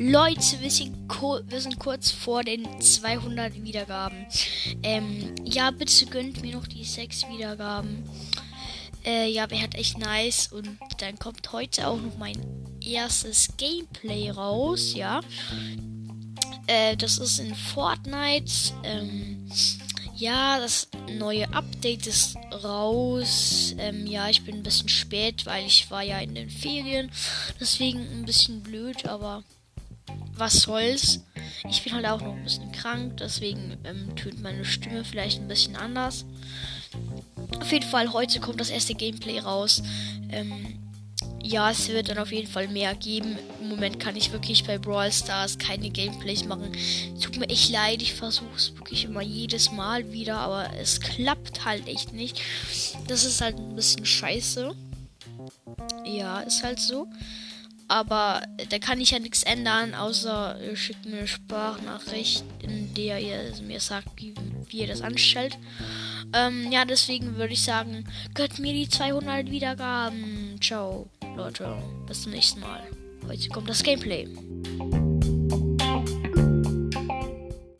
Leute, wir sind, wir sind, kurz vor den 200 Wiedergaben. Ähm, ja, bitte gönnt mir noch die 6 Wiedergaben. Äh, ja, wäre halt echt nice. Und dann kommt heute auch noch mein erstes Gameplay raus, ja. Äh, das ist in Fortnite. Ähm, ja, das neue Update ist raus. Ähm, ja, ich bin ein bisschen spät, weil ich war ja in den Ferien. Deswegen ein bisschen blöd, aber was soll's. Ich bin halt auch noch ein bisschen krank, deswegen ähm, tönt meine Stimme vielleicht ein bisschen anders. Auf jeden Fall, heute kommt das erste Gameplay raus. Ähm, ja, es wird dann auf jeden Fall mehr geben. Im Moment kann ich wirklich bei Brawl Stars keine Gameplays machen. Tut mir echt leid, ich versuche es wirklich immer jedes Mal wieder, aber es klappt halt echt nicht. Das ist halt ein bisschen scheiße. Ja, ist halt so. Aber da kann ich ja nichts ändern, außer ihr schickt mir eine Sprachnachricht, in der ihr mir sagt, wie, wie ihr das anstellt. Ähm, ja, deswegen würde ich sagen, gönnt mir die 200 Wiedergaben. Ciao, Leute. Bis zum nächsten Mal. Heute kommt das Gameplay.